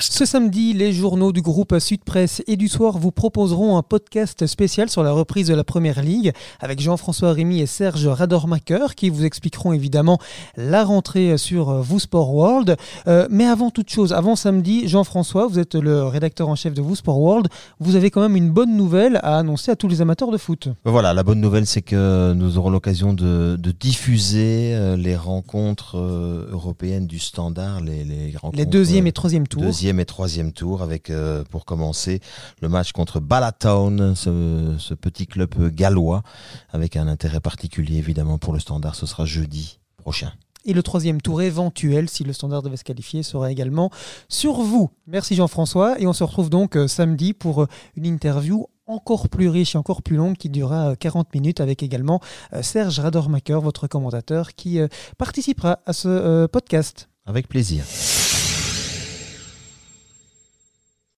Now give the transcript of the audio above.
podcast. Ce samedi, les journaux du groupe Sud Presse et du Soir vous proposeront un podcast spécial sur la reprise de la Première Ligue avec Jean-François Rémy et Serge Radormacher qui vous expliqueront évidemment la rentrée sur Vous Sport World. Euh, mais avant toute chose, avant samedi, Jean-François, vous êtes le rédacteur en chef de Vous Sport World. Vous avez quand même une bonne nouvelle à annoncer à tous les amateurs de foot. Voilà, la bonne nouvelle, c'est que nous aurons l'occasion de, de diffuser euh, les rencontres euh, européennes du standard, les, les rencontres. Les deuxième et troisième tours. Deuxième et troisième tour, avec euh, pour commencer le match contre Ballatown, ce, ce petit club gallois, avec un intérêt particulier évidemment pour le standard. Ce sera jeudi prochain. Et le troisième tour éventuel, si le standard devait se qualifier, sera également sur vous. Merci Jean-François. Et on se retrouve donc euh, samedi pour euh, une interview encore plus riche et encore plus longue qui durera euh, 40 minutes avec également Serge Radormacher, votre commentateur, qui participera à ce podcast. Avec plaisir.